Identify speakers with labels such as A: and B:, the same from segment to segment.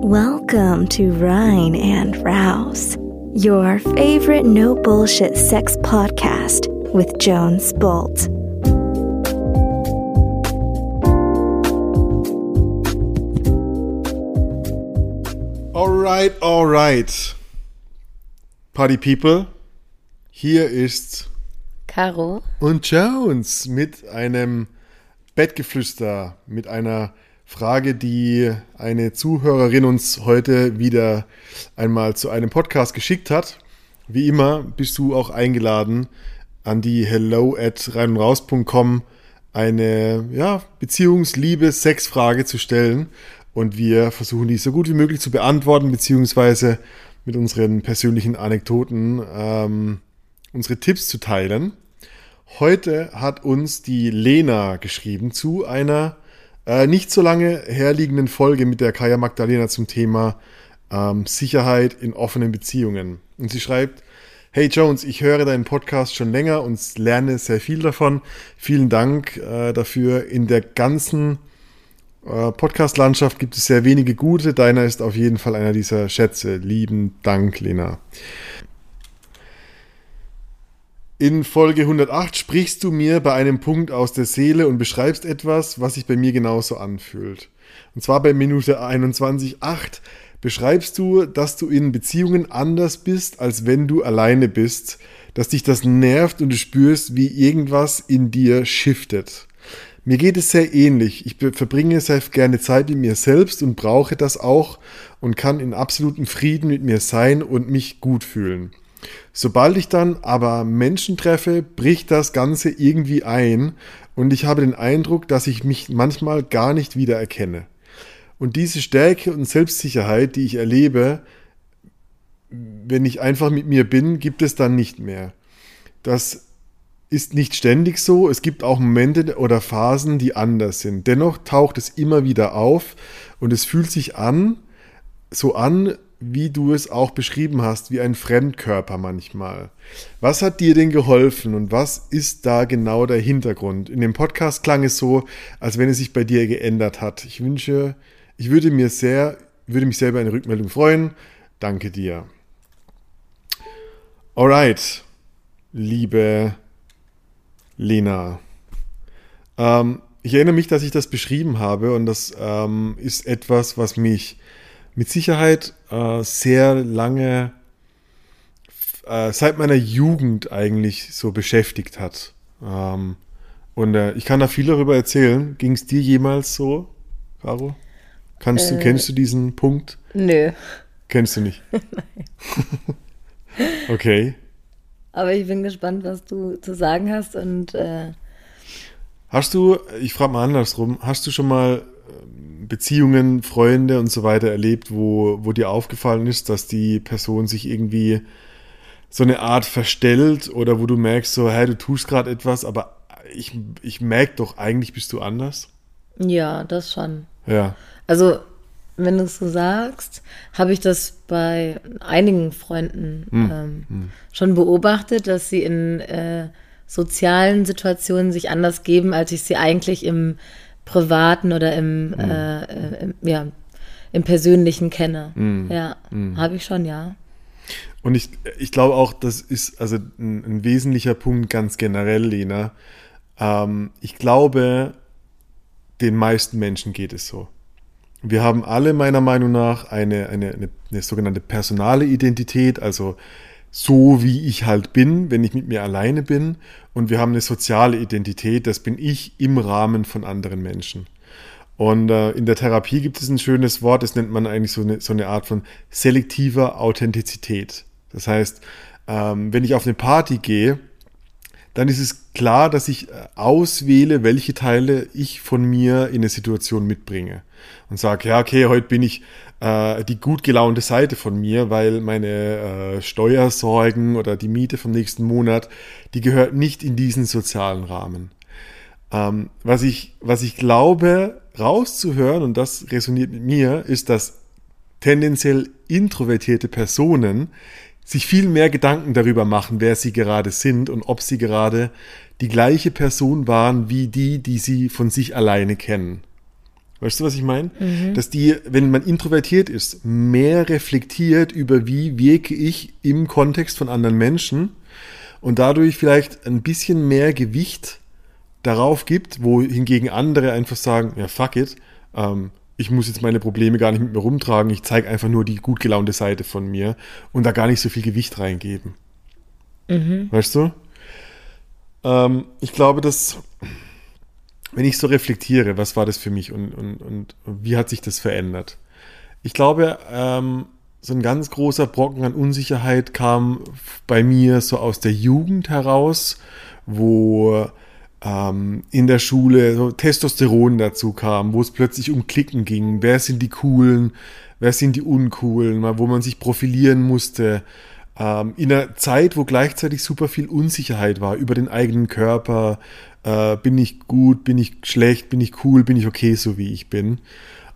A: Welcome to Rhine and Rouse, your favorite no bullshit sex podcast with Jones Bolt.
B: Alright, alright. Party People, hier ist
C: Caro.
B: und Jones mit einem Bettgeflüster, mit einer Frage, die eine Zuhörerin uns heute wieder einmal zu einem Podcast geschickt hat. Wie immer bist du auch eingeladen, an die hello at reinundraus.com eine ja, Beziehungs-, Liebe-, Sexfrage zu stellen. Und wir versuchen die so gut wie möglich zu beantworten, beziehungsweise mit unseren persönlichen Anekdoten ähm, unsere Tipps zu teilen. Heute hat uns die Lena geschrieben zu einer äh, nicht so lange herliegenden Folge mit der Kaya Magdalena zum Thema ähm, Sicherheit in offenen Beziehungen. Und sie schreibt, Hey Jones, ich höre deinen Podcast schon länger und lerne sehr viel davon. Vielen Dank äh, dafür. In der ganzen äh, Podcast-Landschaft gibt es sehr wenige gute. Deiner ist auf jeden Fall einer dieser Schätze. Lieben Dank, Lena. In Folge 108 sprichst du mir bei einem Punkt aus der Seele und beschreibst etwas, was sich bei mir genauso anfühlt. Und zwar bei Minute 21.8 beschreibst du, dass du in Beziehungen anders bist, als wenn du alleine bist, dass dich das nervt und du spürst, wie irgendwas in dir shiftet. Mir geht es sehr ähnlich. Ich verbringe sehr gerne Zeit mit mir selbst und brauche das auch und kann in absolutem Frieden mit mir sein und mich gut fühlen. Sobald ich dann aber Menschen treffe, bricht das Ganze irgendwie ein und ich habe den Eindruck, dass ich mich manchmal gar nicht wiedererkenne. Und diese Stärke und Selbstsicherheit, die ich erlebe, wenn ich einfach mit mir bin, gibt es dann nicht mehr. Das ist nicht ständig so. Es gibt auch Momente oder Phasen, die anders sind. Dennoch taucht es immer wieder auf und es fühlt sich an, so an, wie du es auch beschrieben hast, wie ein Fremdkörper manchmal. Was hat dir denn geholfen und was ist da genau der Hintergrund? In dem Podcast klang es so, als wenn es sich bei dir geändert hat. Ich wünsche, ich würde mir sehr, würde mich selber eine Rückmeldung freuen. Danke dir. Alright, liebe Lena. Ähm, ich erinnere mich, dass ich das beschrieben habe und das ähm, ist etwas, was mich mit Sicherheit äh, sehr lange, äh, seit meiner Jugend eigentlich so beschäftigt hat. Ähm, und äh, ich kann da viel darüber erzählen. Ging es dir jemals so, Caro? Kannst du,
C: Äh.
B: kennst du diesen Punkt?
C: Nö.
B: Kennst du nicht? okay.
C: Aber ich bin gespannt, was du zu sagen hast und äh,
B: Hast du, ich frage mal andersrum, hast du schon mal Beziehungen, Freunde und so weiter erlebt, wo, wo dir aufgefallen ist, dass die Person sich irgendwie so eine Art verstellt oder wo du merkst, so, hey, du tust gerade etwas, aber ich, ich merke doch, eigentlich bist du anders?
C: ja, das schon.
B: Ja.
C: Also, wenn du es so sagst, habe ich das bei einigen Freunden ähm, schon beobachtet, dass sie in äh, sozialen Situationen sich anders geben, als ich sie eigentlich im privaten oder im, äh, äh, im, ja, im persönlichen kenne. Ja, habe ich schon, ja.
B: Und ich, ich glaube auch, das ist also ein, ein wesentlicher Punkt ganz generell, Lena. Ähm, ich glaube, den meisten Menschen geht es so. Wir haben alle meiner Meinung nach eine, eine, eine, eine sogenannte personale Identität, also so wie ich halt bin, wenn ich mit mir alleine bin. Und wir haben eine soziale Identität, das bin ich im Rahmen von anderen Menschen. Und äh, in der Therapie gibt es ein schönes Wort, das nennt man eigentlich so eine, so eine Art von selektiver Authentizität. Das heißt, ähm, wenn ich auf eine Party gehe, dann ist es klar, dass ich äh, auswähle, welche Teile ich von mir in eine Situation mitbringe. Und sage, ja, okay, heute bin ich äh, die gut gelaunte Seite von mir, weil meine äh, Steuersorgen oder die Miete vom nächsten Monat, die gehört nicht in diesen sozialen Rahmen. Ähm, was, ich, was ich glaube, rauszuhören, und das resoniert mit mir, ist, dass tendenziell introvertierte Personen sich viel mehr Gedanken darüber machen, wer sie gerade sind und ob sie gerade die gleiche Person waren wie die, die sie von sich alleine kennen. Weißt du, was ich meine? Mhm. Dass die, wenn man introvertiert ist, mehr reflektiert über, wie wirke ich im Kontext von anderen Menschen und dadurch vielleicht ein bisschen mehr Gewicht darauf gibt, wo hingegen andere einfach sagen, ja, fuck it, ähm, ich muss jetzt meine Probleme gar nicht mit mir rumtragen, ich zeige einfach nur die gut gelaunte Seite von mir und da gar nicht so viel Gewicht reingeben. Mhm. Weißt du? Ähm, ich glaube, dass wenn ich so reflektiere, was war das für mich und, und, und wie hat sich das verändert? Ich glaube, ähm, so ein ganz großer Brocken an Unsicherheit kam bei mir so aus der Jugend heraus, wo ähm, in der Schule so Testosteron dazu kam, wo es plötzlich um Klicken ging. Wer sind die Coolen? Wer sind die Uncoolen? Wo man sich profilieren musste. Ähm, in einer Zeit, wo gleichzeitig super viel Unsicherheit war über den eigenen Körper, äh, bin ich gut, bin ich schlecht, bin ich cool, bin ich okay, so wie ich bin.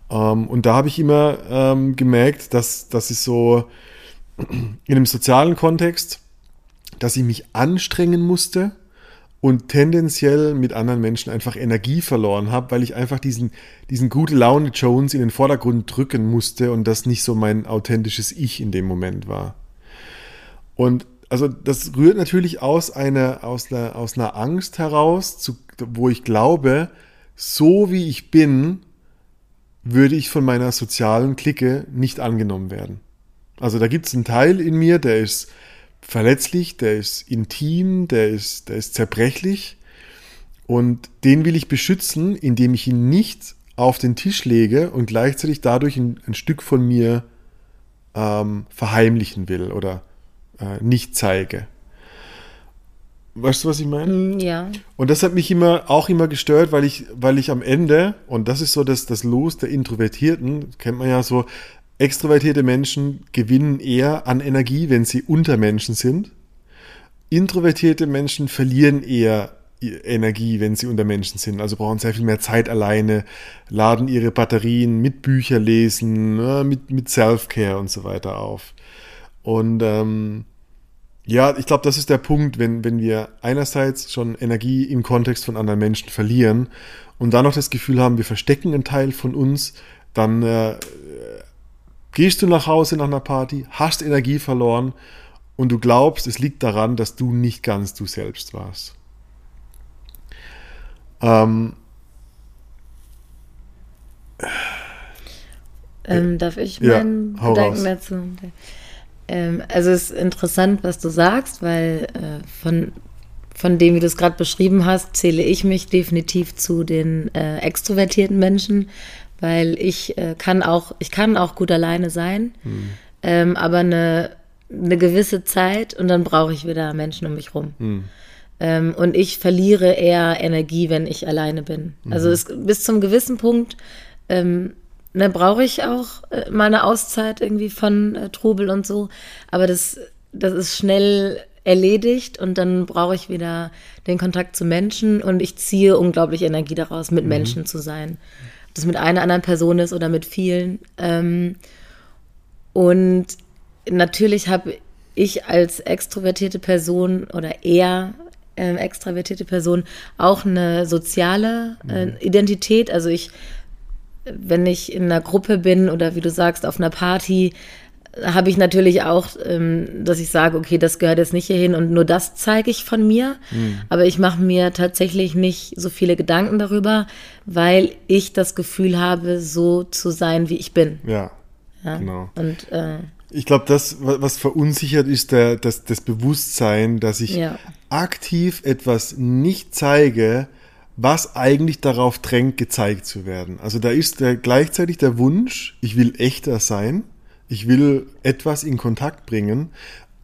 B: Ähm, und da habe ich immer ähm, gemerkt, dass, dass ich so in einem sozialen Kontext, dass ich mich anstrengen musste und tendenziell mit anderen Menschen einfach Energie verloren habe, weil ich einfach diesen, diesen gute Laune Jones in den Vordergrund drücken musste und das nicht so mein authentisches Ich in dem Moment war. Und also das rührt natürlich aus einer, aus einer, aus einer Angst heraus, zu, wo ich glaube, so wie ich bin, würde ich von meiner sozialen Clique nicht angenommen werden. Also da gibt es einen Teil in mir, der ist verletzlich, der ist intim, der ist, der ist zerbrechlich und den will ich beschützen, indem ich ihn nicht auf den Tisch lege und gleichzeitig dadurch ein, ein Stück von mir ähm, verheimlichen will oder äh, nicht zeige. Weißt du, was ich meine?
C: Mm, ja.
B: Und das hat mich immer auch immer gestört, weil ich, weil ich am Ende, und das ist so das, das Los der Introvertierten, kennt man ja so, extrovertierte Menschen gewinnen eher an Energie, wenn sie unter Menschen sind. Introvertierte Menschen verlieren eher Energie, wenn sie unter Menschen sind. Also brauchen sehr viel mehr Zeit alleine, laden ihre Batterien mit Bücher lesen, ne, mit, mit Self-Care und so weiter auf. Und ähm, ja, ich glaube, das ist der Punkt, wenn, wenn wir einerseits schon Energie im Kontext von anderen Menschen verlieren und dann noch das Gefühl haben, wir verstecken einen Teil von uns, dann äh, gehst du nach Hause nach einer Party, hast Energie verloren und du glaubst, es liegt daran, dass du nicht ganz du selbst warst. Ähm,
C: ähm, darf ich meinen ja, Gedanken dazu? Ähm, also es ist interessant, was du sagst, weil äh, von, von dem, wie du es gerade beschrieben hast, zähle ich mich definitiv zu den äh, extrovertierten Menschen, weil ich äh, kann auch, ich kann auch gut alleine sein, mhm. ähm, aber eine, eine gewisse Zeit und dann brauche ich wieder Menschen um mich rum. Mhm. Ähm, und ich verliere eher Energie, wenn ich alleine bin. Mhm. Also es, bis zum gewissen Punkt ähm, ne, brauche ich auch äh, mal eine Auszeit irgendwie von äh, Trubel und so. Aber das, das ist schnell erledigt und dann brauche ich wieder den Kontakt zu Menschen und ich ziehe unglaublich Energie daraus, mit mhm. Menschen zu sein. Ob das mit einer anderen Person ist oder mit vielen. Ähm, und natürlich habe ich als extrovertierte Person oder eher äh, extravertierte Person auch eine soziale äh, mhm. Identität. Also ich wenn ich in einer Gruppe bin oder wie du sagst, auf einer Party, habe ich natürlich auch, ähm, dass ich sage, okay, das gehört jetzt nicht hierhin und nur das zeige ich von mir. Mhm. Aber ich mache mir tatsächlich nicht so viele Gedanken darüber, weil ich das Gefühl habe, so zu sein, wie ich bin.
B: Ja, ja? genau. Und äh, ich glaube, das, was verunsichert, ist der, das, das Bewusstsein, dass ich ja. aktiv etwas nicht zeige, was eigentlich darauf drängt, gezeigt zu werden. Also da ist der, gleichzeitig der Wunsch, ich will echter sein, ich will etwas in Kontakt bringen,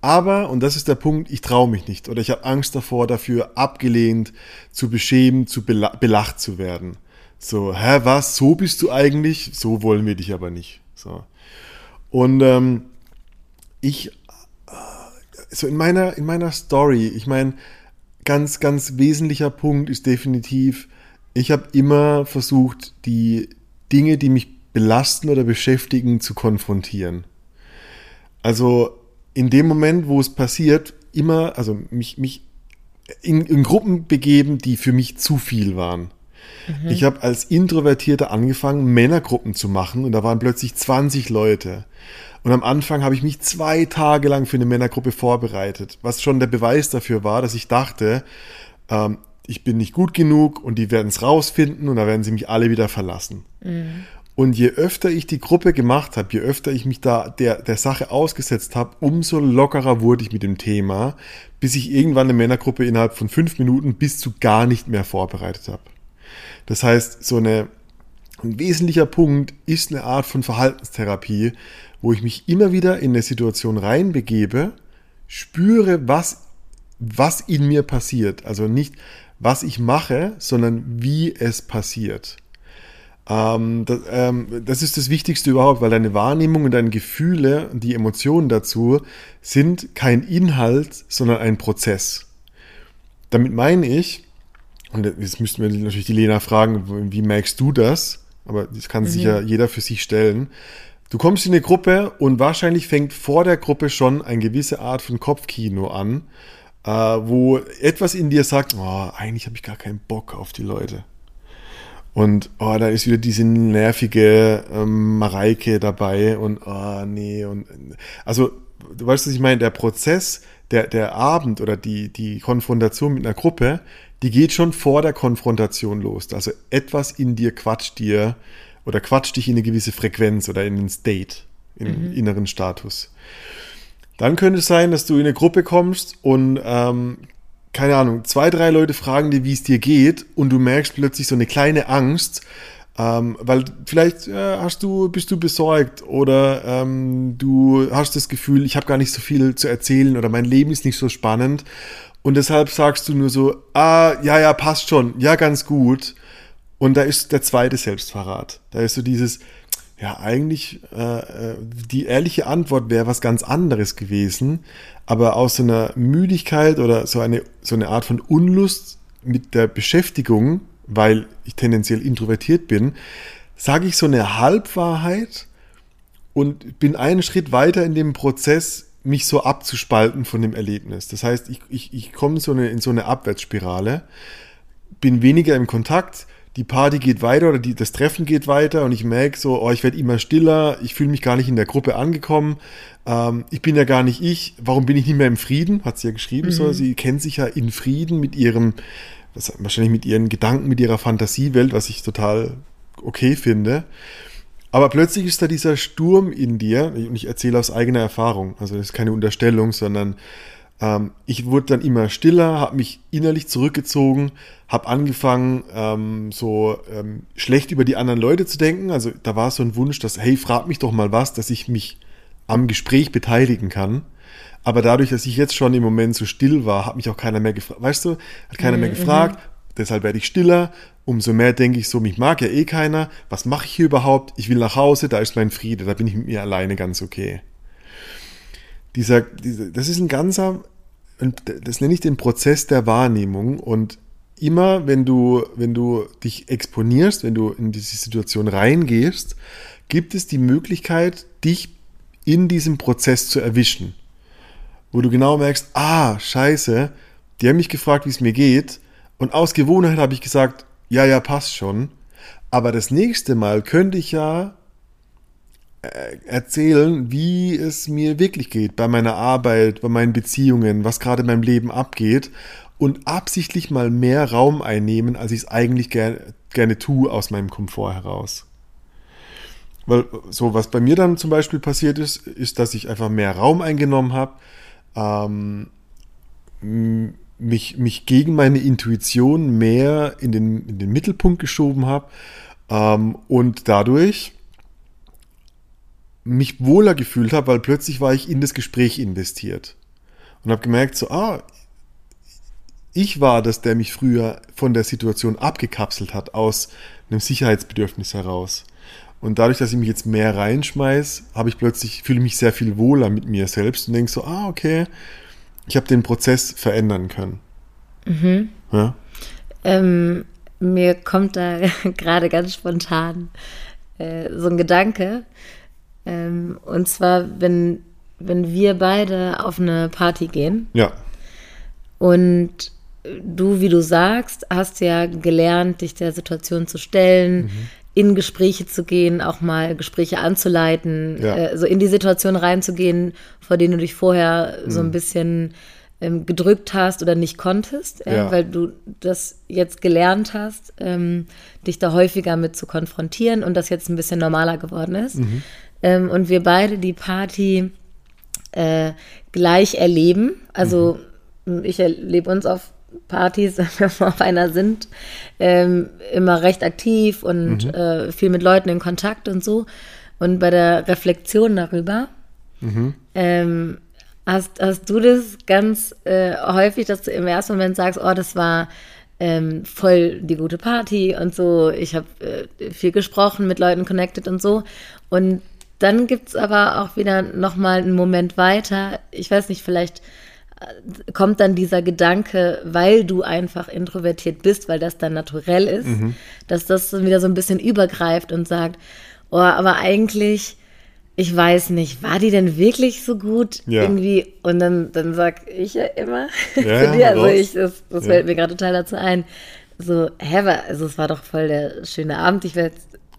B: aber, und das ist der Punkt, ich traue mich nicht oder ich habe Angst davor, dafür abgelehnt, zu beschämen, zu bela belacht zu werden. So, hä, was, so bist du eigentlich? So wollen wir dich aber nicht. So. Und ähm, ich, äh, so in meiner, in meiner Story, ich meine, ganz, ganz wesentlicher Punkt ist definitiv, ich habe immer versucht, die Dinge, die mich belasten oder beschäftigen, zu konfrontieren. Also in dem Moment, wo es passiert, immer, also mich, mich in, in Gruppen begeben, die für mich zu viel waren. Mhm. Ich habe als Introvertierter angefangen, Männergruppen zu machen und da waren plötzlich 20 Leute. Und am Anfang habe ich mich zwei Tage lang für eine Männergruppe vorbereitet, was schon der Beweis dafür war, dass ich dachte, ähm, ich bin nicht gut genug und die werden es rausfinden und da werden sie mich alle wieder verlassen. Mhm. Und je öfter ich die Gruppe gemacht habe, je öfter ich mich da der, der Sache ausgesetzt habe, umso lockerer wurde ich mit dem Thema, bis ich irgendwann eine Männergruppe innerhalb von fünf Minuten bis zu gar nicht mehr vorbereitet habe. Das heißt, so eine, ein wesentlicher Punkt ist eine Art von Verhaltenstherapie, wo ich mich immer wieder in eine Situation reinbegebe, spüre, was, was in mir passiert. Also nicht, was ich mache, sondern wie es passiert. Ähm, das, ähm, das, ist das Wichtigste überhaupt, weil deine Wahrnehmung und deine Gefühle und die Emotionen dazu sind kein Inhalt, sondern ein Prozess. Damit meine ich, und jetzt müssten wir natürlich die Lena fragen, wie merkst du das? Aber das kann sich mhm. ja jeder für sich stellen. Du kommst in eine Gruppe und wahrscheinlich fängt vor der Gruppe schon eine gewisse Art von Kopfkino an, äh, wo etwas in dir sagt, oh, eigentlich habe ich gar keinen Bock auf die Leute. Und oh, da ist wieder diese nervige ähm, Mareike dabei und oh, nee. Und, also, du weißt, was ich meine, der Prozess, der, der Abend oder die, die Konfrontation mit einer Gruppe, die geht schon vor der Konfrontation los. Also etwas in dir quatscht dir oder quatscht dich in eine gewisse Frequenz oder in einen State, in einen mhm. inneren Status. Dann könnte es sein, dass du in eine Gruppe kommst und ähm, keine Ahnung, zwei, drei Leute fragen dir, wie es dir geht und du merkst plötzlich so eine kleine Angst, ähm, weil vielleicht äh, hast du, bist du besorgt oder ähm, du hast das Gefühl, ich habe gar nicht so viel zu erzählen oder mein Leben ist nicht so spannend und deshalb sagst du nur so, ah, ja, ja, passt schon, ja, ganz gut. Und da ist der zweite Selbstverrat. Da ist so dieses, ja, eigentlich, äh, äh, die ehrliche Antwort wäre was ganz anderes gewesen, aber aus so einer Müdigkeit oder so eine, so eine Art von Unlust mit der Beschäftigung, weil ich tendenziell introvertiert bin, sage ich so eine Halbwahrheit und bin einen Schritt weiter in dem Prozess, mich so abzuspalten von dem Erlebnis. Das heißt, ich, ich, ich komme so eine, in so eine Abwärtsspirale, bin weniger im Kontakt, die Party geht weiter oder die, das Treffen geht weiter und ich merke so, oh, ich werde immer stiller, ich fühle mich gar nicht in der Gruppe angekommen, ähm, ich bin ja gar nicht ich, warum bin ich nicht mehr im Frieden, hat sie ja geschrieben, mhm. so, sie kennt sich ja in Frieden mit ihrem, was, wahrscheinlich mit ihren Gedanken, mit ihrer Fantasiewelt, was ich total okay finde. Aber plötzlich ist da dieser Sturm in dir, und ich erzähle aus eigener Erfahrung, also das ist keine Unterstellung, sondern ähm, ich wurde dann immer stiller, habe mich innerlich zurückgezogen, habe angefangen, ähm, so ähm, schlecht über die anderen Leute zu denken. Also da war so ein Wunsch, dass, hey, frag mich doch mal was, dass ich mich am Gespräch beteiligen kann. Aber dadurch, dass ich jetzt schon im Moment so still war, hat mich auch keiner mehr gefragt. Weißt du, hat keiner mhm, mehr gefragt. Deshalb werde ich stiller. Umso mehr denke ich so, mich mag ja eh keiner. Was mache ich hier überhaupt? Ich will nach Hause, da ist mein Friede, da bin ich mit mir alleine ganz okay dieser, dieser, das ist ein ganzer, das nenne ich den Prozess der Wahrnehmung und immer, wenn du, wenn du dich exponierst, wenn du in diese Situation reingehst, gibt es die Möglichkeit, dich in diesem Prozess zu erwischen. Wo du genau merkst, ah, scheiße, die haben mich gefragt, wie es mir geht. Und aus Gewohnheit habe ich gesagt, ja, ja, passt schon. Aber das nächste Mal könnte ich ja erzählen, wie es mir wirklich geht bei meiner Arbeit, bei meinen Beziehungen, was gerade in meinem Leben abgeht und absichtlich mal mehr Raum einnehmen, als ich es eigentlich ger gerne tue aus meinem Komfort heraus. Weil so, was bei mir dann zum Beispiel passiert ist, ist, dass ich einfach mehr Raum eingenommen habe, ähm, mich, mich gegen meine Intuition mehr in den, in den Mittelpunkt geschoben habe ähm, und dadurch mich wohler gefühlt habe, weil plötzlich war ich in das Gespräch investiert und habe gemerkt, so, ah, ich war das, der mich früher von der Situation abgekapselt hat aus einem Sicherheitsbedürfnis heraus. Und dadurch, dass ich mich jetzt mehr reinschmeiß, habe ich plötzlich, fühle mich sehr viel wohler mit mir selbst und denke so, ah, okay, ich habe den Prozess verändern können.
C: Mhm. Ja? Ähm, mir kommt da gerade ganz spontan äh, so ein Gedanke, ähm, und zwar, wenn, wenn wir beide auf eine Party gehen.
B: Ja.
C: Und du, wie du sagst, hast ja gelernt, dich der Situation zu stellen, mhm. in Gespräche zu gehen, auch mal Gespräche anzuleiten, ja. äh, so in die Situation reinzugehen, vor denen du dich vorher mhm. so ein mhm. bisschen ähm, gedrückt hast oder nicht konntest, äh, ja. weil du das jetzt gelernt hast, ähm, dich da häufiger mit zu konfrontieren und das jetzt ein bisschen normaler geworden ist. Mhm. Ähm, und wir beide die Party äh, gleich erleben. Also mhm. ich erlebe uns auf Partys, wenn wir auf einer sind, ähm, immer recht aktiv und mhm. äh, viel mit Leuten in Kontakt und so. Und bei der Reflexion darüber mhm. ähm, hast, hast du das ganz äh, häufig, dass du im ersten Moment sagst, oh, das war ähm, voll die gute Party und so. Ich habe äh, viel gesprochen, mit Leuten connected und so. Und dann gibt es aber auch wieder nochmal einen Moment weiter. Ich weiß nicht, vielleicht äh, kommt dann dieser Gedanke, weil du einfach introvertiert bist, weil das dann naturell ist, mhm. dass das dann wieder so ein bisschen übergreift und sagt, oh, aber eigentlich, ich weiß nicht, war die denn wirklich so gut ja. irgendwie? Und dann, dann sag ich ja immer ja, zu dir, also ich, das, das ja. fällt mir gerade total dazu ein, so, hä, also es war doch voll der schöne Abend, ich werde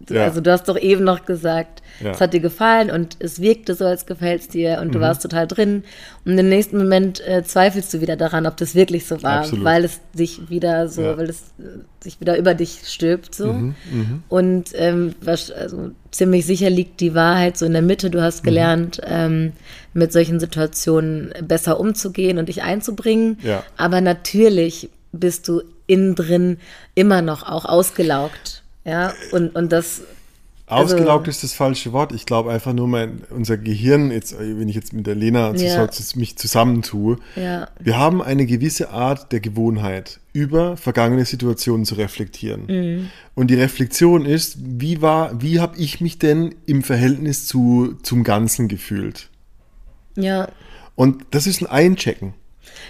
C: ja. Also du hast doch eben noch gesagt, ja. es hat dir gefallen und es wirkte so, als gefällt es dir und mhm. du warst total drin. Und im nächsten Moment äh, zweifelst du wieder daran, ob das wirklich so war, Absolut. weil es sich wieder so, ja. weil es äh, sich wieder über dich stülpt so. Mhm. Mhm. Und ähm, was, also, ziemlich sicher liegt die Wahrheit so in der Mitte. Du hast mhm. gelernt, ähm, mit solchen Situationen besser umzugehen und dich einzubringen. Aber natürlich bist du innen drin immer noch auch ausgelaugt. Ja, und, und das.
B: Also, Ausgelaugt ist das falsche Wort. Ich glaube einfach nur, mein, unser Gehirn, jetzt, wenn ich jetzt mit der Lena ja. mich zusammentue, ja. wir haben eine gewisse Art der Gewohnheit, über vergangene Situationen zu reflektieren. Mhm. Und die Reflexion ist, wie war, wie habe ich mich denn im Verhältnis zu, zum Ganzen gefühlt?
C: Ja.
B: Und das ist ein Einchecken.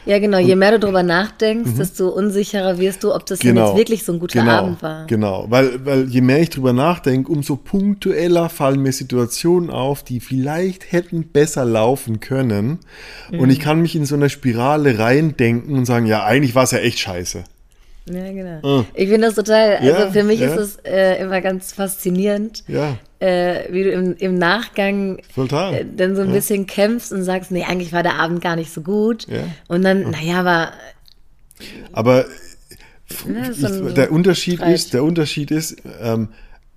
C: Ja, genau. Je mehr du darüber nachdenkst, mhm. desto unsicherer wirst du, ob das genau. jetzt wirklich so ein guter
B: genau.
C: Abend war.
B: Genau, weil, weil je mehr ich darüber nachdenke, umso punktueller fallen mir Situationen auf, die vielleicht hätten besser laufen können. Mhm. Und ich kann mich in so einer Spirale reindenken und sagen, ja, eigentlich war es ja echt scheiße.
C: Ja, genau. Mhm. Ich finde das total, also ja, für mich ja. ist es äh, immer ganz faszinierend,
B: ja.
C: äh, wie du im, im Nachgang äh, dann so ein bisschen kämpfst und sagst, nee, eigentlich war der Abend gar nicht so gut. Und dann, naja, aber.
B: Aber so ich, der Unterschied Streit. ist, der Unterschied ist, ähm,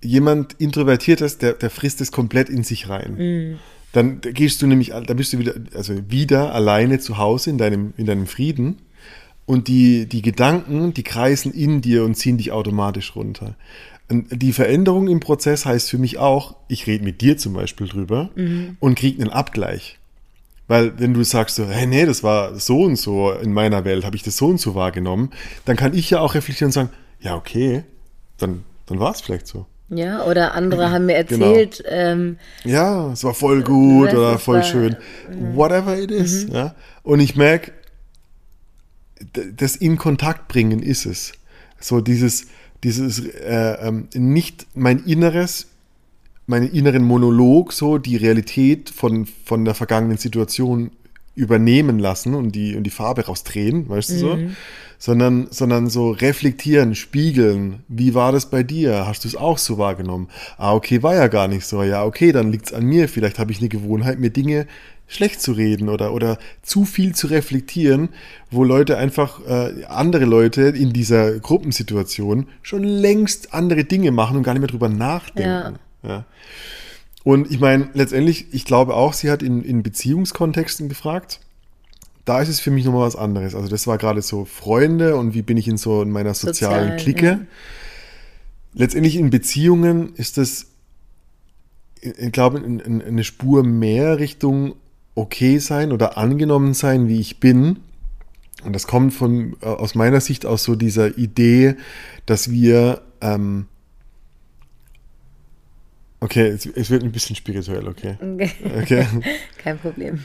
B: jemand Introvertiertes, der, der frisst es komplett in sich rein. Mhm. Dann gehst du nämlich, da bist du wieder, also wieder alleine zu Hause in deinem, in deinem Frieden und die, die Gedanken, die kreisen in dir und ziehen dich automatisch runter. Und die Veränderung im Prozess heißt für mich auch, ich rede mit dir zum Beispiel drüber mhm. und kriege einen Abgleich. Weil wenn du sagst so, hey, nee, das war so und so in meiner Welt, habe ich das so und so wahrgenommen, dann kann ich ja auch reflektieren und sagen, ja, okay, dann, dann war es vielleicht so.
C: Ja, oder andere haben mir genau. erzählt. Genau. Ähm,
B: ja, es war voll gut oder voll schön. Whatever it is. Mhm. Ja? Und ich merke, das in Kontakt bringen ist es. So dieses, dieses äh, ähm, nicht mein Inneres, meinen inneren Monolog, so die Realität von, von der vergangenen Situation übernehmen lassen und die, und die Farbe rausdrehen, weißt du so? Mhm. Sondern, sondern so reflektieren, spiegeln. Wie war das bei dir? Hast du es auch so wahrgenommen? Ah, okay, war ja gar nicht so. Ja, okay, dann liegt es an mir. Vielleicht habe ich eine Gewohnheit, mir Dinge schlecht zu reden oder, oder zu viel zu reflektieren, wo Leute einfach, äh, andere Leute in dieser Gruppensituation schon längst andere Dinge machen und gar nicht mehr drüber nachdenken. Ja. ja. Und ich meine, letztendlich, ich glaube auch, sie hat in, in Beziehungskontexten gefragt. Da ist es für mich nochmal was anderes. Also das war gerade so Freunde und wie bin ich in so in meiner sozialen Sozial, Clique. Ja. Letztendlich in Beziehungen ist das, ich glaube, eine Spur mehr Richtung okay sein oder angenommen sein, wie ich bin. Und das kommt von, äh, aus meiner Sicht aus so dieser Idee, dass wir, ähm, okay, es, es, wird ein bisschen spirituell, okay?
C: Okay. Kein Problem.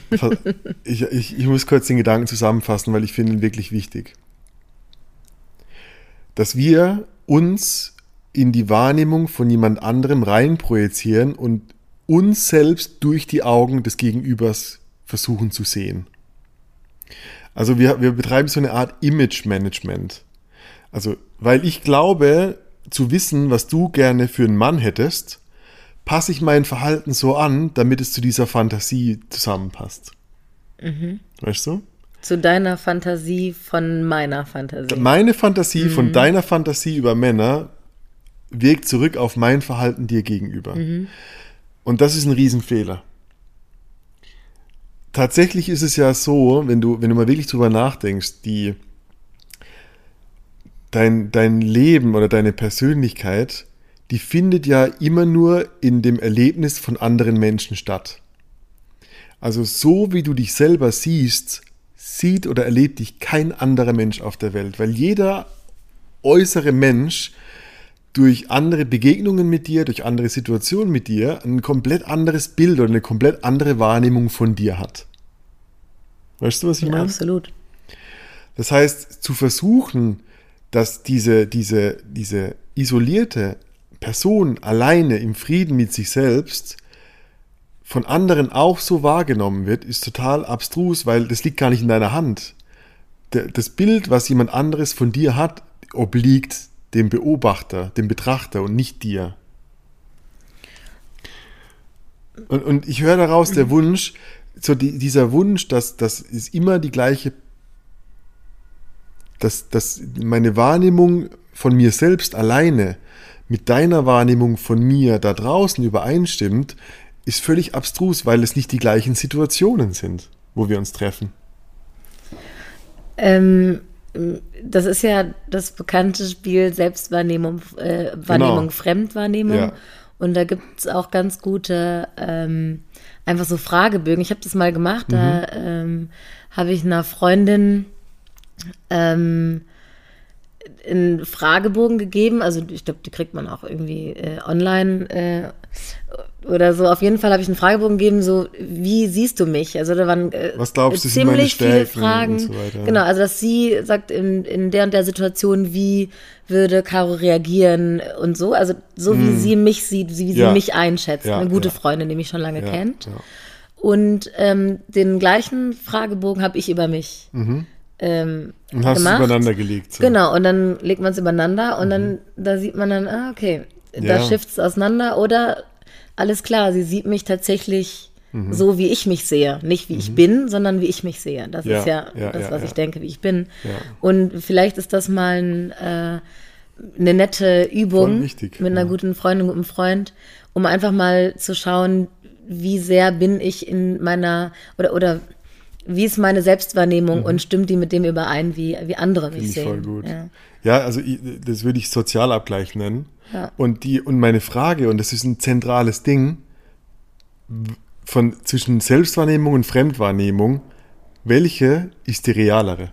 B: Ich, ich, ich muss kurz den Gedanken zusammenfassen, weil ich finde ihn wirklich wichtig. Dass wir uns in die Wahrnehmung von jemand anderem reinprojizieren und uns selbst durch die Augen des Gegenübers versuchen zu sehen. Also wir, wir betreiben so eine Art Image-Management. Also, weil ich glaube, zu wissen, was du gerne für einen Mann hättest, passe ich mein Verhalten so an, damit es zu dieser Fantasie zusammenpasst. Mhm. Weißt du?
C: Zu deiner Fantasie von meiner Fantasie.
B: Meine Fantasie mhm. von deiner Fantasie über Männer wirkt zurück auf mein Verhalten dir gegenüber. Mhm. Und das ist ein Riesenfehler. Tatsächlich ist es ja so, wenn du, wenn du mal wirklich drüber nachdenkst, die, dein, dein Leben oder deine Persönlichkeit, die findet ja immer nur in dem Erlebnis von anderen Menschen statt. Also so wie du dich selber siehst, sieht oder erlebt dich kein anderer Mensch auf der Welt, weil jeder äußere Mensch durch andere Begegnungen mit dir, durch andere Situationen mit dir, ein komplett anderes Bild oder eine komplett andere Wahrnehmung von dir hat. Weißt du, was ich ja, meine?
C: Absolut.
B: Das heißt, zu versuchen, dass diese, diese, diese isolierte Person alleine im Frieden mit sich selbst von anderen auch so wahrgenommen wird, ist total abstrus, weil das liegt gar nicht in deiner Hand. Das Bild, was jemand anderes von dir hat, obliegt dem Beobachter, dem Betrachter und nicht dir. Und, und ich höre daraus der Wunsch, so die, dieser Wunsch, dass das ist immer die gleiche, dass, dass meine Wahrnehmung von mir selbst alleine mit deiner Wahrnehmung von mir da draußen übereinstimmt, ist völlig abstrus, weil es nicht die gleichen Situationen sind, wo wir uns treffen.
C: Ähm, das ist ja das bekannte Spiel Selbstwahrnehmung, äh, Wahrnehmung, genau. Fremdwahrnehmung. Ja. Und da gibt es auch ganz gute, ähm, einfach so Fragebögen. Ich habe das mal gemacht, mhm. da ähm, habe ich einer Freundin ähm, einen Fragebogen gegeben. Also ich glaube, die kriegt man auch irgendwie äh, online äh, oder so. Auf jeden Fall habe ich einen Fragebogen gegeben, so wie siehst du mich? Also da waren äh,
B: Was glaubst ziemlich viele Fragen. So
C: genau, also dass sie sagt in, in der und der Situation, wie würde Caro reagieren und so. Also so wie mm. sie mich sieht, wie sie ja. mich einschätzt. Ja, Eine gute ja. Freundin, die mich schon lange kennt. Und ähm, den gleichen Fragebogen habe ich über mich. Mhm ähm,
B: und hast gemacht. es übereinander gelegt.
C: So. Genau, und dann legt man es übereinander und mhm. dann da sieht man dann, ah, okay, da ja. shifft es auseinander oder alles klar, sie sieht mich tatsächlich mhm. so, wie ich mich sehe. Nicht wie mhm. ich bin, sondern wie ich mich sehe. Das ja. ist ja, ja das, was ich denke, wie ich bin. Und vielleicht ist das mal ein, äh, eine nette Übung wichtig, mit einer guten Freundin, guten Freund, um einfach mal zu schauen, wie sehr bin ich in meiner oder oder wie ist meine Selbstwahrnehmung mhm. und stimmt die mit dem überein, wie, wie andere mich sehen. Voll gut.
B: Ja, ja also ich, das würde ich Sozialabgleich nennen. Ja. Und, die, und meine Frage, und das ist ein zentrales Ding, von zwischen Selbstwahrnehmung und Fremdwahrnehmung, welche ist die realere?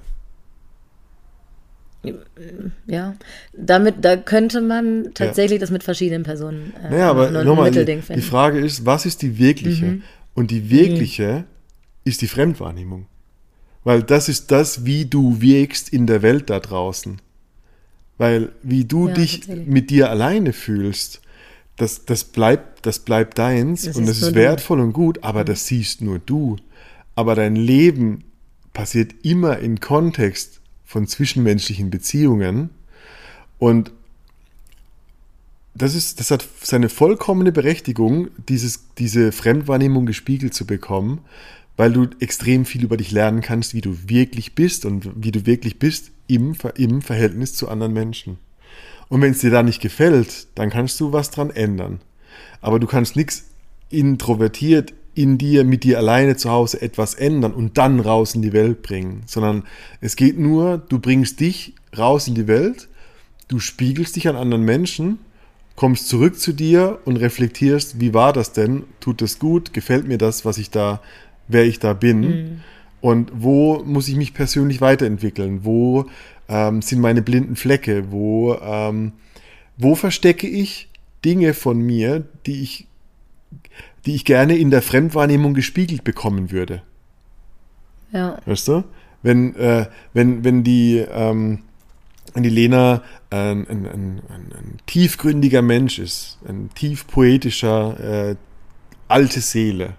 C: Ja, damit, da könnte man tatsächlich ja. das mit verschiedenen Personen
B: äh, naja, aber nochmal, die, die Frage ist, was ist die wirkliche? Mhm. Und die wirkliche mhm ist die Fremdwahrnehmung. Weil das ist das, wie du wirkst in der Welt da draußen. Weil wie du ja, dich mit dir alleine fühlst, das, das, bleibt, das bleibt deins das und das ist wertvoll du. und gut, aber mhm. das siehst nur du. Aber dein Leben passiert immer in Kontext von zwischenmenschlichen Beziehungen und das, ist, das hat seine vollkommene Berechtigung, dieses, diese Fremdwahrnehmung gespiegelt zu bekommen, weil du extrem viel über dich lernen kannst, wie du wirklich bist und wie du wirklich bist im, im Verhältnis zu anderen Menschen. Und wenn es dir da nicht gefällt, dann kannst du was dran ändern. Aber du kannst nichts introvertiert in dir, mit dir alleine zu Hause etwas ändern und dann raus in die Welt bringen, sondern es geht nur, du bringst dich raus in die Welt, du spiegelst dich an anderen Menschen, kommst zurück zu dir und reflektierst, wie war das denn? Tut das gut? Gefällt mir das, was ich da wer ich da bin mhm. und wo muss ich mich persönlich weiterentwickeln, wo ähm, sind meine blinden Flecke, wo, ähm, wo verstecke ich Dinge von mir, die ich, die ich gerne in der Fremdwahrnehmung gespiegelt bekommen würde.
C: Ja.
B: Weißt du? Wenn, äh, wenn, wenn die, ähm, wenn die Lena ein, ein, ein, ein, tiefgründiger Mensch ist, ein tief poetischer, äh, alte Seele,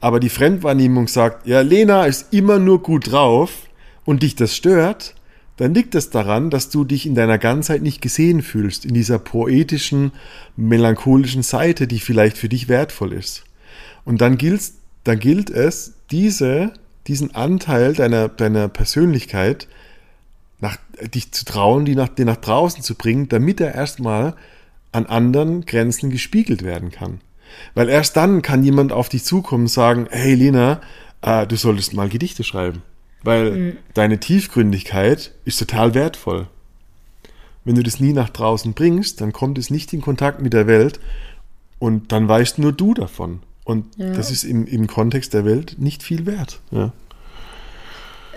B: aber die Fremdwahrnehmung sagt, ja, Lena ist immer nur gut drauf und dich das stört, dann liegt es daran, dass du dich in deiner Ganzheit nicht gesehen fühlst, in dieser poetischen, melancholischen Seite, die vielleicht für dich wertvoll ist. Und dann gilt, dann gilt es, diese, diesen Anteil deiner, deiner Persönlichkeit nach, dich zu trauen, die nach, den nach draußen zu bringen, damit er erstmal an anderen Grenzen gespiegelt werden kann. Weil erst dann kann jemand auf dich zukommen und sagen, hey Lena, äh, du solltest mal Gedichte schreiben. Weil mhm. deine Tiefgründigkeit ist total wertvoll. Wenn du das nie nach draußen bringst, dann kommt es nicht in Kontakt mit der Welt und dann weißt nur du davon. Und ja. das ist im, im Kontext der Welt nicht viel wert. Ja.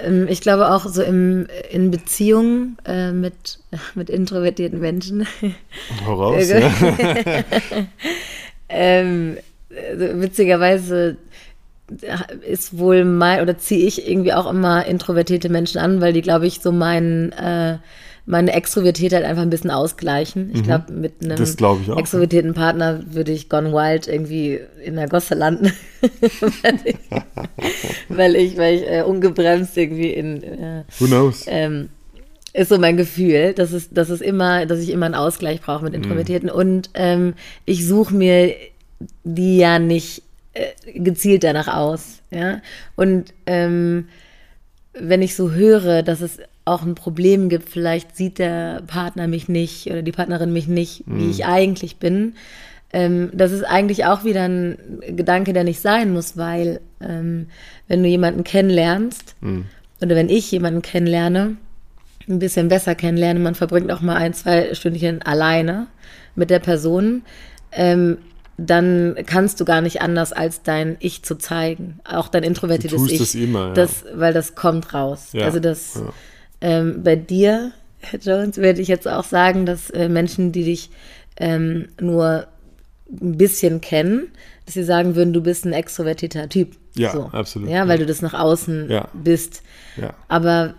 C: Ähm, ich glaube auch so im, in Beziehungen äh, mit, mit introvertierten Menschen.
B: Voraus, ja.
C: ähm, witzigerweise ist wohl mein, oder ziehe ich irgendwie auch immer introvertierte Menschen an, weil die, glaube ich, so mein, äh, meine Extrovertiertheit einfach ein bisschen ausgleichen. Ich mhm. glaube, mit einem
B: ich
C: extrovertierten Partner würde ich Gone Wild irgendwie in der Gosse landen. weil, ich, weil ich, weil ich äh, ungebremst irgendwie in. Äh,
B: Who knows?
C: Ähm, ist so mein Gefühl, dass es, dass es immer, dass ich immer einen Ausgleich brauche mit mhm. Introvertierten. Mm. Und ähm, ich suche mir die ja nicht äh, gezielt danach aus. Ja? Und ähm, wenn ich so höre, dass es auch ein Problem gibt, vielleicht sieht der Partner mich nicht oder die Partnerin mich nicht, wie mhm. ich eigentlich bin. Ähm, das ist eigentlich auch wieder ein Gedanke, der nicht sein muss, weil ähm, wenn du jemanden kennenlernst mhm. oder wenn ich jemanden kennenlerne, ein bisschen besser kennenlerne, man verbringt auch mal ein, zwei Stündchen alleine mit der Person, ähm, dann kannst du gar nicht anders, als dein Ich zu zeigen. Auch dein introvertiertes du tust Ich. Das immer, ja. das, weil das kommt raus. Ja, also das ja. ähm, bei dir, Herr Jones, werde ich jetzt auch sagen, dass äh, Menschen, die dich ähm, nur ein bisschen kennen, dass sie sagen würden, du bist ein extrovertierter Typ.
B: Ja, so. absolut.
C: Ja, weil du das nach außen bist.
B: Ja.
C: Aber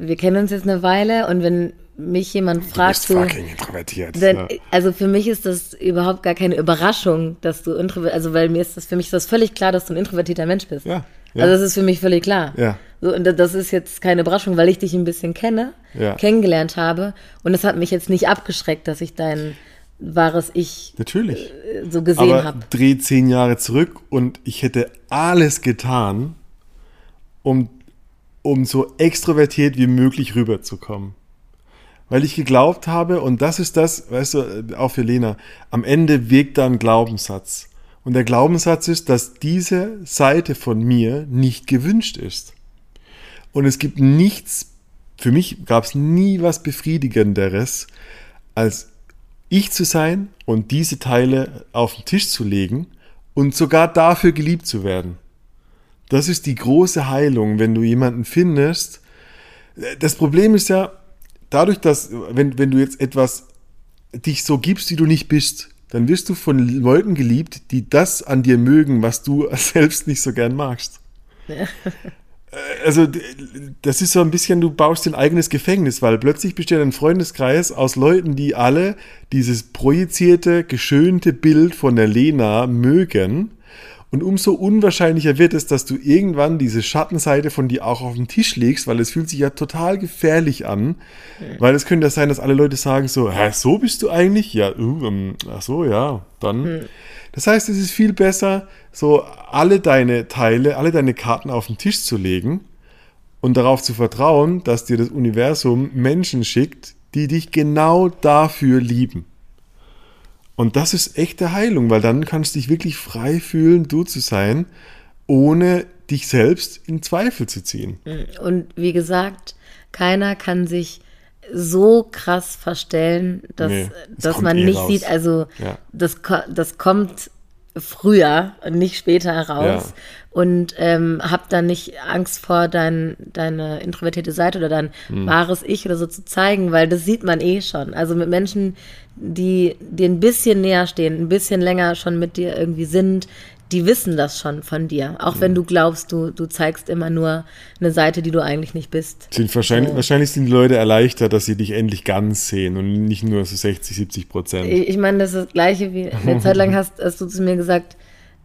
C: wir kennen uns jetzt eine Weile und wenn mich jemand fragt,
B: du bist fucking introvertiert.
C: Denn, ja. Also für mich ist das überhaupt gar keine Überraschung, dass du introvertiert, also weil mir ist das, für mich ist das völlig klar, dass du ein introvertierter Mensch bist.
B: Ja.
C: ja. Also das ist für mich völlig klar.
B: Ja.
C: So, und das ist jetzt keine Überraschung, weil ich dich ein bisschen kenne, ja. kennengelernt habe und es hat mich jetzt nicht abgeschreckt, dass ich dein wahres Ich
B: Natürlich.
C: Äh, so gesehen habe.
B: Dreh zehn Jahre zurück und ich hätte alles getan, um, um so extrovertiert wie möglich rüberzukommen weil ich geglaubt habe, und das ist das, weißt du, äh, auch für Lena, am Ende wirkt da ein Glaubenssatz. Und der Glaubenssatz ist, dass diese Seite von mir nicht gewünscht ist. Und es gibt nichts, für mich gab es nie was Befriedigenderes, als ich zu sein und diese Teile auf den Tisch zu legen und sogar dafür geliebt zu werden. Das ist die große Heilung, wenn du jemanden findest. Das Problem ist ja, dadurch, dass, wenn, wenn du jetzt etwas dich so gibst, wie du nicht bist, dann wirst du von Leuten geliebt, die das an dir mögen, was du selbst nicht so gern magst. Also, das ist so ein bisschen, du baust dein eigenes Gefängnis, weil plötzlich besteht ein Freundeskreis aus Leuten, die alle dieses projizierte, geschönte Bild von der Lena mögen und umso unwahrscheinlicher wird es, dass du irgendwann diese Schattenseite von dir auch auf den Tisch legst, weil es fühlt sich ja total gefährlich an. Weil es könnte ja sein, dass alle Leute sagen so, hä, so bist du eigentlich? Ja, uh, um, ach so, ja, dann. Hm. Das heißt, es ist viel besser, so alle deine Teile, alle deine Karten auf den Tisch zu legen und darauf zu vertrauen, dass dir das Universum Menschen schickt, die dich genau dafür lieben. Und das ist echte Heilung, weil dann kannst du dich wirklich frei fühlen, du zu sein, ohne dich selbst in Zweifel zu ziehen.
C: Und wie gesagt, keiner kann sich so krass verstellen, dass, nee, dass man eh nicht raus. sieht, also ja. das, das kommt früher und nicht später heraus. Ja. Und ähm, hab dann nicht Angst vor dein, deine introvertierte Seite oder dein hm. wahres Ich oder so zu zeigen, weil das sieht man eh schon. Also mit Menschen, die dir ein bisschen näher stehen, ein bisschen länger schon mit dir irgendwie sind, die wissen das schon von dir. Auch mhm. wenn du glaubst, du, du zeigst immer nur eine Seite, die du eigentlich nicht bist.
B: Sind wahrscheinlich, so. wahrscheinlich sind die Leute erleichtert, dass sie dich endlich ganz sehen und nicht nur so 60, 70 Prozent.
C: Ich, ich meine, das ist das Gleiche wie eine Zeit lang hast, hast du zu mir gesagt,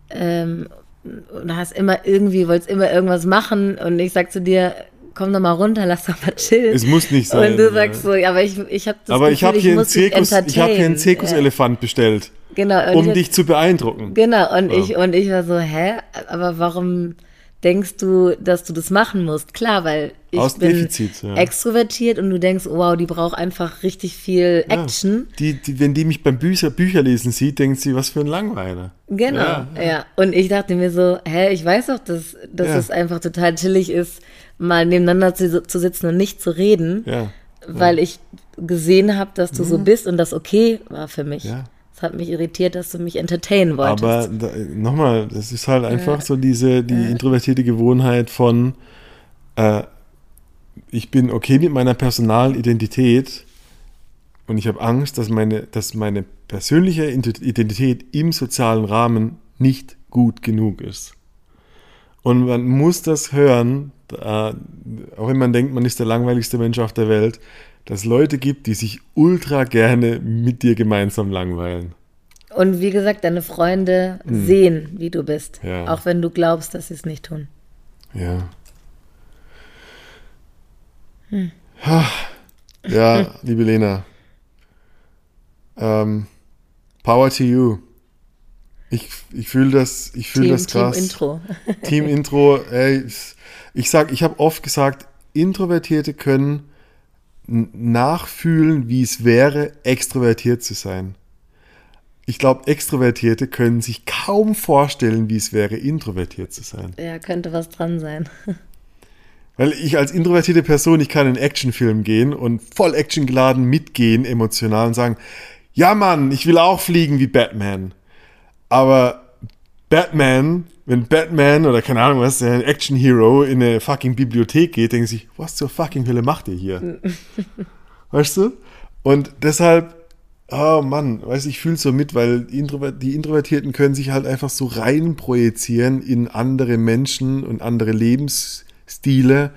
C: ähm, und hast immer irgendwie, wolltest immer irgendwas machen und ich sag zu dir, komm doch mal runter, lass doch mal chillen.
B: Es muss nicht sein.
C: Und du
B: ja.
C: sagst so, ja, aber ich, ich habe das
B: Aber
C: Gefühl,
B: ich habe hier, hab hier einen. Zirkuselefant bestellt,
C: Ja, genau,
B: um
C: ich,
B: dich zu beeindrucken.
C: Genau, und
B: Ja.
C: ich, und ich war so, hä? Aber warum denkst du, dass du das machen musst? Klar, weil ich
B: Aus
C: bin
B: Defizit, ja.
C: extrovertiert und du denkst, wow, die braucht einfach richtig viel
B: Ja.
C: Action.
B: Die, die, wenn die mich beim Bücher, Bücherlesen sieht, denkt sie, was für ein Langweiler.
C: Genau,
B: Ja,
C: ja, Und ich dachte mir so, hä, ich weiß doch, dass, dass
B: Ja.
C: es einfach total chillig ist, mal nebeneinander zu, zu sitzen und nicht zu reden,
B: Ja,
C: weil ich gesehen habe, dass du so bist und das okay war für mich.
B: Ja.
C: Es hat mich irritiert, dass du mich entertainen wolltest.
B: aber nochmal, das ist halt einfach so diese, die introvertierte Gewohnheit von, äh, ich bin okay mit meiner personalen Identität und ich habe Angst, dass meine, dass meine persönliche Identität im sozialen Rahmen nicht gut genug ist. Und man muss das hören, äh, auch wenn man denkt, man ist der langweiligste Mensch auf der Welt, dass es Leute gibt, die sich ultra gerne mit dir gemeinsam langweilen.
C: Und wie gesagt, deine Freunde sehen, wie du bist.
B: Hm. Ja.
C: Auch wenn du glaubst, dass sie es nicht tun.
B: Ja. Ha. Ja, liebe Lena. Ähm, power to you. Ich, ich fühle das, ich fühle das krass.
C: Team Intro.
B: Team Intro, ey, ich sag, ich habe oft gesagt, Introvertierte können nachfühlen, wie es wäre, extrovertiert zu sein. Ich glaube, Extrovertierte können sich kaum vorstellen, wie es wäre, introvertiert zu sein.
C: Ja, könnte was dran sein.
B: Weil ich als introvertierte Person, ich kann in einen Actionfilm gehen und voll actiongeladen mitgehen, emotional und sagen, ja Mann, ich will auch fliegen wie Batman. Aber Batman, wenn Batman oder keine Ahnung was, ein Action Hero in eine fucking Bibliothek geht, denken sich, was zur fucking Hölle macht ihr hier? weißt du? Und deshalb, oh Mann, weißt du, ich fühle so mit, weil die Introvertierten können sich halt einfach so rein projizieren in andere Menschen und andere Lebensstile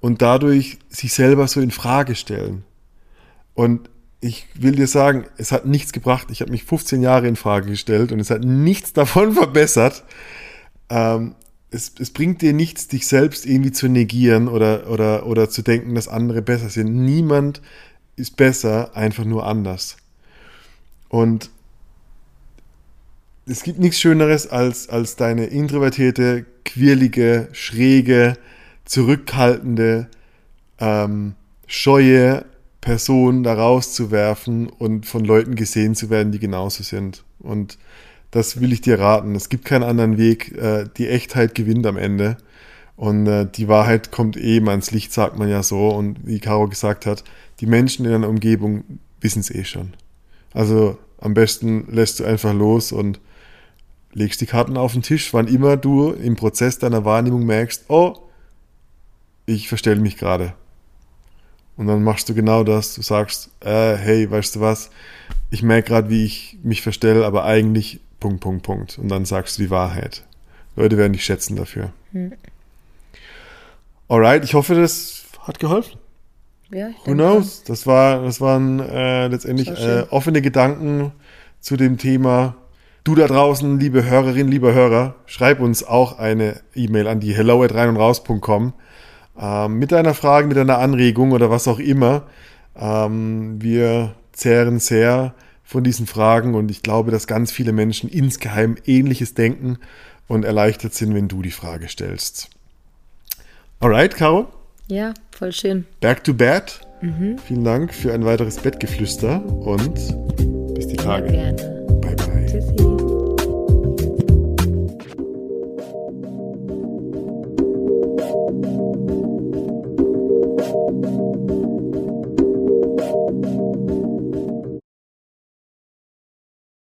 B: und dadurch sich selber so in Frage stellen. Und ich will dir sagen, es hat nichts gebracht. Ich habe mich 15 Jahre in Frage gestellt und es hat nichts davon verbessert. Ähm, es, es bringt dir nichts, dich selbst irgendwie zu negieren oder, oder, oder zu denken, dass andere besser sind. Niemand ist besser, einfach nur anders. Und es gibt nichts Schöneres als, als deine introvertierte, quirlige, schräge, zurückhaltende, ähm, scheue Person da rauszuwerfen und von Leuten gesehen zu werden, die genauso sind. Und das will ich dir raten. Es gibt keinen anderen Weg. Äh, die Echtheit gewinnt am Ende. Und äh, die Wahrheit kommt eh mal ins Licht, sagt man ja so. Und wie Caro gesagt hat, die Menschen in deiner Umgebung wissen es eh schon. Also am besten lässt du einfach los und legst die Karten auf den Tisch, wann immer du im Prozess deiner Wahrnehmung merkst, oh, ich verstelle mich gerade. Und dann machst du genau das. Du sagst, äh, hey, weißt du was? Ich merke gerade, wie ich mich verstelle, aber eigentlich Punkt, Punkt, Punkt. Und dann sagst du die Wahrheit. Leute werden dich schätzen dafür. Alright, ich hoffe, das hat geholfen.
C: Ja, ich
B: Who
C: denke
B: knows? Das, war, das waren äh, letztendlich
C: Das war
B: äh, offene Gedanken zu dem Thema. Du da draußen, liebe Hörerin, lieber Hörer, schreib uns auch eine E-Mail an die hello at rein und raus.com ähm, mit deiner Frage, mit deiner Anregung oder was auch immer. Ähm, wir zehren sehr von diesen Fragen und ich glaube, dass ganz viele Menschen insgeheim ähnliches denken und erleichtert sind, wenn du die Frage stellst. Alright, Caro?
C: Ja, voll schön.
B: Back to Bed. Vielen Dank für ein weiteres Bettgeflüster und bis die Tage. Bye bye.
C: Tschüssi.